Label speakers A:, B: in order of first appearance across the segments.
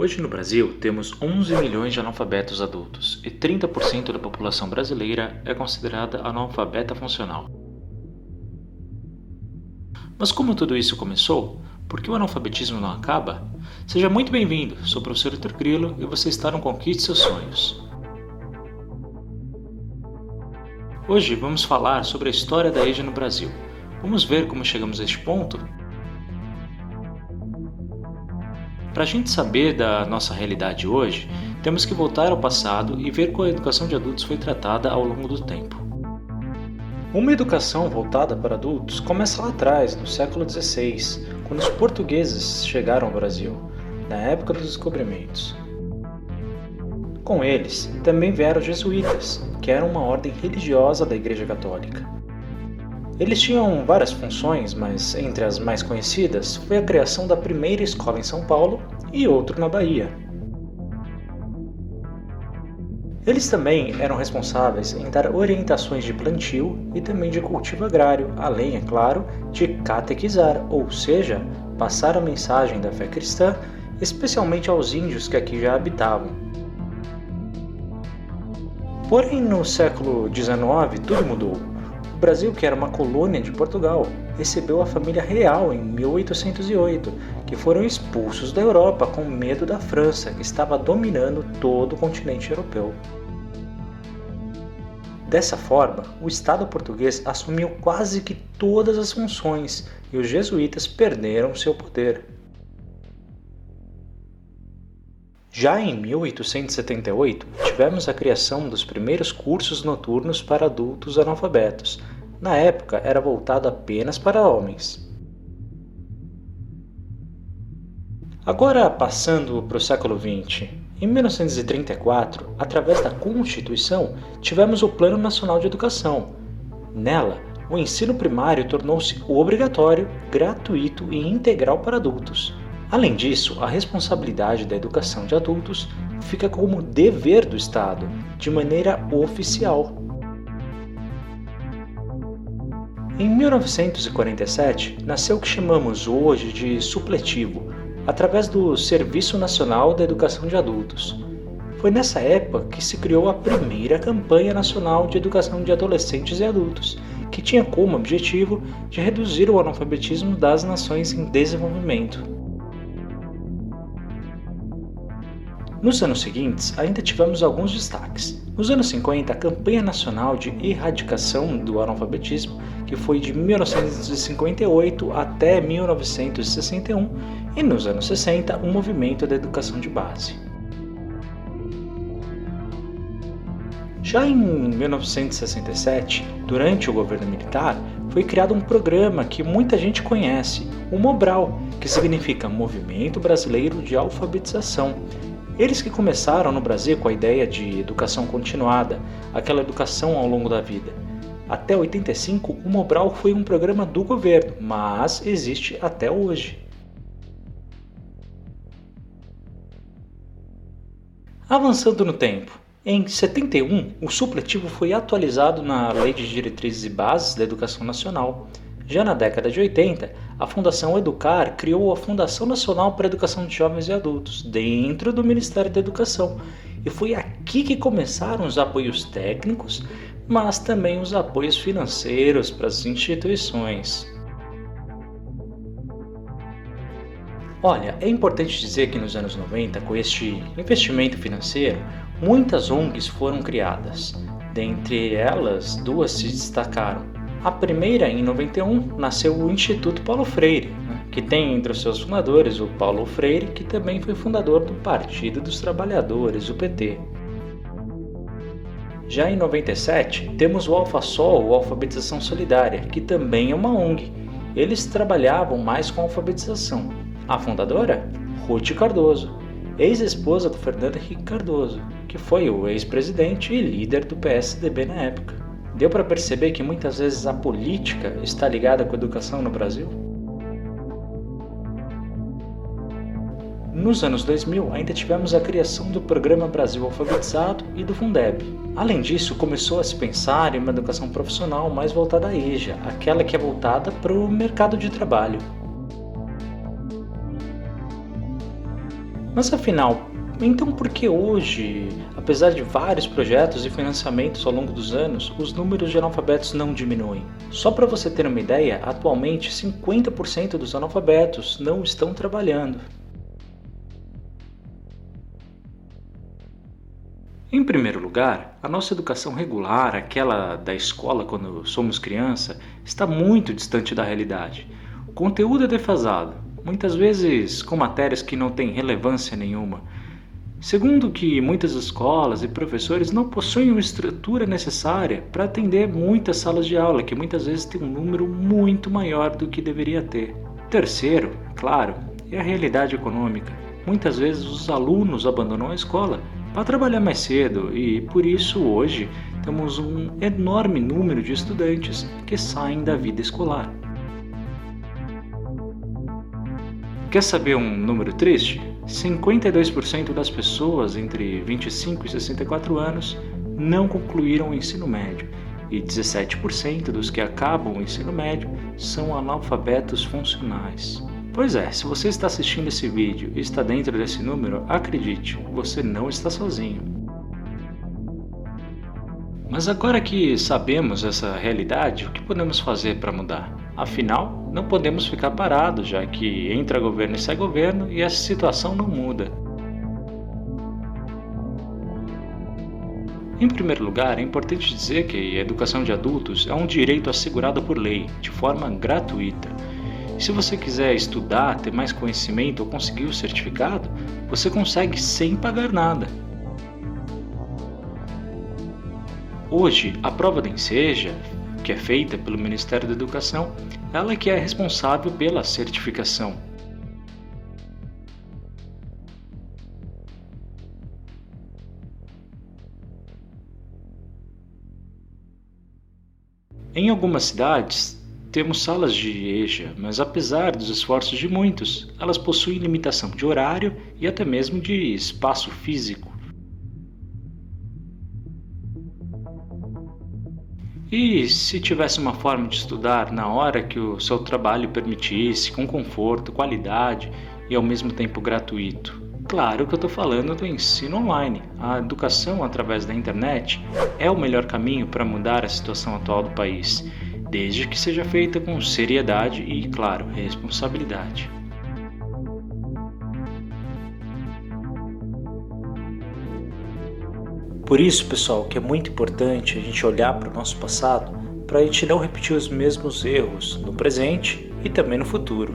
A: Hoje no Brasil temos 11 milhões de analfabetos adultos e 30% da população brasileira é considerada analfabeta funcional. Mas como tudo isso começou? Por que o analfabetismo não acaba? Seja muito bem-vindo, sou o professor Vitor Grilo e você está no Conquiste Seus Sonhos. Hoje vamos falar sobre a história da EJA no Brasil. Vamos ver como chegamos a este ponto? Para a gente saber da nossa realidade hoje, temos que voltar ao passado e ver como a educação de adultos foi tratada ao longo do tempo. Uma educação voltada para adultos começa lá atrás, no século XVI, quando os portugueses chegaram ao Brasil, na época dos descobrimentos. Com eles também vieram os jesuítas, que eram uma ordem religiosa da Igreja Católica. Eles tinham várias funções, mas entre as mais conhecidas foi a criação da primeira escola em São Paulo e outro na Bahia. Eles também eram responsáveis em dar orientações de plantio e também de cultivo agrário, além, é claro, de catequizar, ou seja, passar a mensagem da fé cristã, especialmente aos índios que aqui já habitavam. Porém, no século XIX, tudo mudou. O Brasil, que era uma colônia de Portugal, recebeu a família real em 1808, que foram expulsos da Europa com medo da França, que estava dominando todo o continente europeu. Dessa forma, o Estado português assumiu quase que todas as funções e os jesuítas perderam seu poder. Já em 1878, tivemos a criação dos primeiros cursos noturnos para adultos analfabetos. Na época, era voltado apenas para homens. Agora, passando para o século XX, em 1934, através da Constituição, tivemos o Plano Nacional de Educação. Nela, o ensino primário tornou-se obrigatório, gratuito e integral para adultos. Além disso, a responsabilidade da educação de adultos fica como dever do Estado, de maneira oficial. Em 1947, nasceu o que chamamos hoje de supletivo, através do Serviço Nacional da Educação de Adultos. Foi nessa época que se criou a primeira campanha nacional de educação de adolescentes e adultos, que tinha como objetivo de reduzir o analfabetismo das nações em desenvolvimento. Nos anos seguintes, ainda tivemos alguns destaques. Nos anos 50, a campanha nacional de erradicação do analfabetismo, que foi de 1958 até 1961, e nos anos 60, o movimento da educação de base. Já em 1967, durante o governo militar, foi criado um programa que muita gente conhece, o Mobral, que significa Movimento Brasileiro de Alfabetização, eles que começaram no Brasil com a ideia de educação continuada, aquela educação ao longo da vida. Até 85, o Mobral foi um programa do governo, mas existe até hoje. Avançando no tempo, em 71, o supletivo foi atualizado na Lei de Diretrizes e Bases da Educação Nacional. Já na década de 80, a Fundação Educar criou a Fundação Nacional para a Educação de Jovens e Adultos, dentro do Ministério da Educação. E foi aqui que começaram os apoios técnicos, mas também os apoios financeiros para as instituições. Olha, é importante dizer que nos anos 90, com este investimento financeiro, muitas ONGs foram criadas. Dentre elas, duas se destacaram: a primeira, em 91, nasceu o Instituto Paulo Freire, né, que tem entre os seus fundadores o Paulo Freire, que também foi fundador do Partido dos Trabalhadores, o PT. Já em 97, temos o AlfaSol, o Alfabetização Solidária, que também é uma ONG. Eles trabalhavam mais com alfabetização. A fundadora? Ruth Cardoso, ex-esposa do Fernando Henrique Cardoso, que foi o ex-presidente e líder do PSDB na época. Deu para perceber que muitas vezes a política está ligada com a educação no Brasil? Nos anos 2000, ainda tivemos a criação do Programa Brasil Alfabetizado e do Fundeb. Além disso, começou a se pensar em uma educação profissional mais voltada à EJA, aquela que é voltada para o mercado de trabalho. Mas afinal, então por que hoje, apesar de vários projetos e financiamentos ao longo dos anos, os números de analfabetos não diminuem? Só para você ter uma ideia, atualmente 50% dos analfabetos não estão trabalhando. Em primeiro lugar, a nossa educação regular, aquela da escola quando somos criança, está muito distante da realidade. O conteúdo é defasado, muitas vezes com matérias que não têm relevância nenhuma. Segundo que muitas escolas e professores não possuem uma estrutura necessária para atender muitas salas de aula, que muitas vezes tem um número muito maior do que deveria ter. Terceiro, claro, é a realidade econômica. Muitas vezes os alunos abandonam a escola para trabalhar mais cedo e por isso hoje temos um enorme número de estudantes que saem da vida escolar. Quer saber um número triste? 52% das pessoas entre 25 e 64 anos não concluíram o ensino médio e 17% dos que acabam o ensino médio são analfabetos funcionais. Pois é, se você está assistindo esse vídeo e está dentro desse número, acredite, você não está sozinho. Mas agora que sabemos essa realidade, o que podemos fazer para mudar? Afinal, não podemos ficar parados, já que entra governo e sai governo e essa situação não muda. Em primeiro lugar, é importante dizer que a educação de adultos é um direito assegurado por lei, de forma gratuita se você quiser estudar, ter mais conhecimento ou conseguir o certificado, você consegue sem pagar nada. Hoje, a prova da Enseja, que é feita pelo Ministério da Educação, ela é que é responsável pela certificação. Em algumas cidades, temos salas de EJA, mas apesar dos esforços de muitos, elas possuem limitação de horário e até mesmo de espaço físico. E se tivesse uma forma de estudar na hora que o seu trabalho permitisse, com conforto, qualidade e ao mesmo tempo gratuito? Claro que eu estou falando do ensino online. A educação através da internet é o melhor caminho para mudar a situação atual do país desde que seja feita com seriedade e, claro, responsabilidade. Por isso, pessoal, que é muito importante a gente olhar para o nosso passado para a gente não repetir os mesmos erros no presente e também no futuro.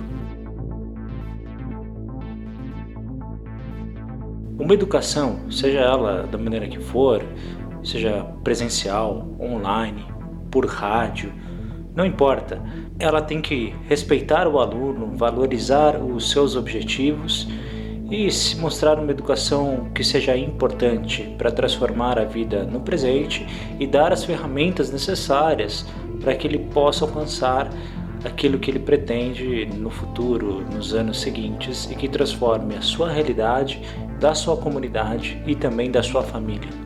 A: Uma educação, seja ela da maneira que for, seja presencial, online, por rádio, não importa, ela tem que respeitar o aluno, valorizar os seus objetivos e se mostrar uma educação que seja importante para transformar a vida no presente e dar as ferramentas necessárias para que ele possa alcançar aquilo que ele pretende no futuro, nos anos seguintes e que transforme a sua realidade, da sua comunidade e também da sua família.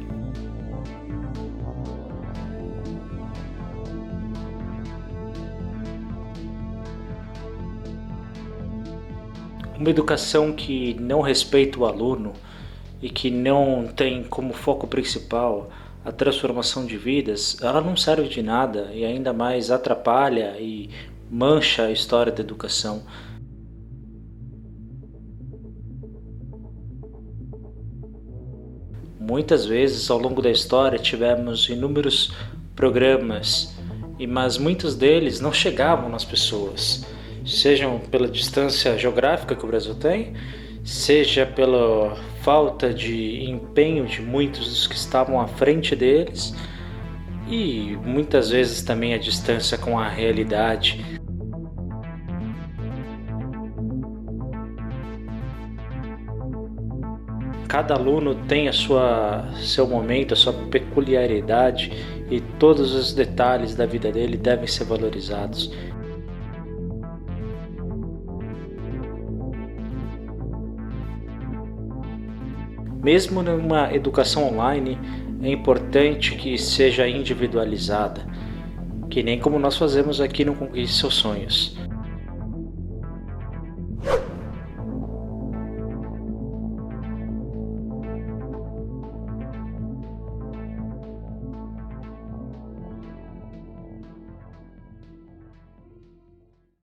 A: Uma educação que não respeita o aluno e que não tem como foco principal a transformação de vidas, ela não serve de nada e ainda mais atrapalha e mancha a história da educação. Muitas vezes ao longo da história tivemos inúmeros programas, mas muitos deles não chegavam nas pessoas sejam pela distância geográfica que o Brasil tem, seja pela falta de empenho de muitos dos que estavam à frente deles e muitas vezes também a distância com a realidade. Cada aluno tem a sua seu momento, a sua peculiaridade e todos os detalhes da vida dele devem ser valorizados. Mesmo numa educação online, é importante que seja individualizada, que nem como nós fazemos aqui no Conquiste Seus Sonhos.